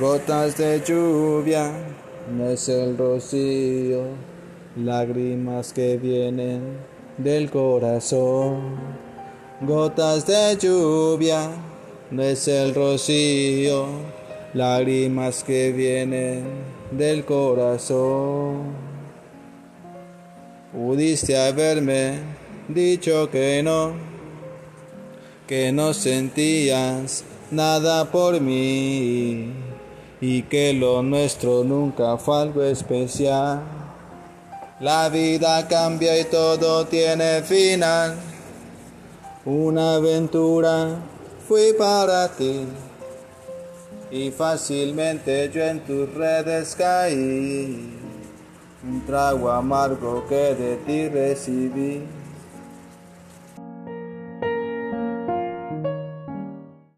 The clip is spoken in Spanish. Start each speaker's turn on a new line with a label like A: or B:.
A: Gotas de lluvia, no es el rocío, lágrimas que vienen del corazón. Gotas de lluvia, no es el rocío, lágrimas que vienen del corazón. Pudiste haberme dicho que no, que no sentías nada por mí y que lo nuestro nunca fue algo especial. La vida cambia y todo tiene final. Una aventura fui para ti y fácilmente yo en tus redes caí. Un trago amargo que de ti recibí.